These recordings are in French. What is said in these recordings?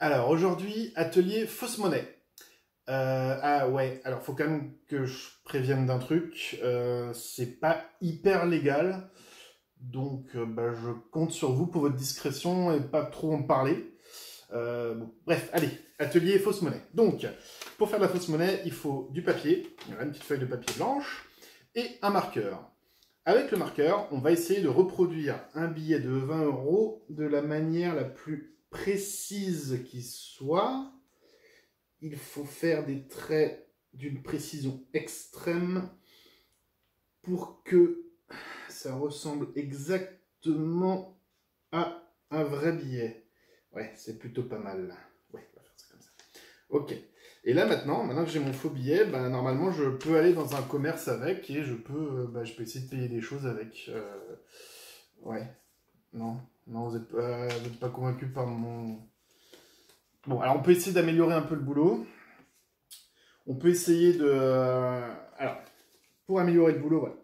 Alors aujourd'hui, atelier fausse monnaie. Euh, ah ouais, alors faut quand même que je prévienne d'un truc, euh, c'est pas hyper légal, donc euh, bah, je compte sur vous pour votre discrétion et pas trop en parler. bref, allez, atelier fausse monnaie. Donc, pour faire de la fausse monnaie, il faut du papier, une petite feuille de papier blanche, et un marqueur. Avec le marqueur, on va essayer de reproduire un billet de 20 euros de la manière la plus précise qui soit. Il faut faire des traits d'une précision extrême pour que ça ressemble exactement à un vrai billet. Ouais, c'est plutôt pas mal. Ouais, on va faire ça comme ça. Ok. Et là maintenant, maintenant que j'ai mon faux billet, ben, normalement je peux aller dans un commerce avec et je peux, euh, ben, je peux essayer de payer des choses avec. Euh, ouais. Non, non, vous n'êtes pas, convaincu par mon... Bon, alors on peut essayer d'améliorer un peu le boulot. On peut essayer de... Alors, pour améliorer le boulot, voilà.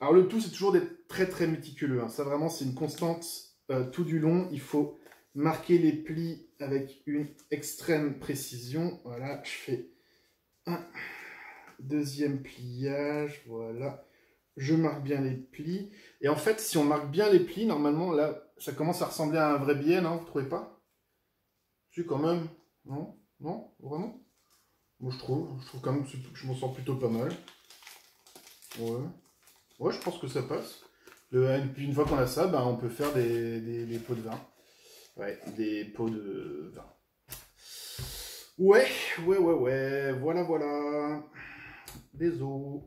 Alors le tout, c'est toujours d'être très très méticuleux. Hein. Ça vraiment, c'est une constante euh, tout du long. Il faut marquer les plis avec une extrême précision. Voilà, je fais un deuxième pliage, voilà. Je marque bien les plis. Et en fait, si on marque bien les plis, normalement, là, ça commence à ressembler à un vrai billet, non Vous trouvez pas? Si, quand même. Non? Non? Vraiment? Moi, je trouve. Je trouve quand même que je m'en sens plutôt pas mal. Ouais. Ouais, je pense que ça passe. et puis une fois qu'on a ça, ben, on peut faire des pots de vin. Ouais, des pots de vin. Ouais, ouais, ouais, ouais, voilà, voilà. Des os.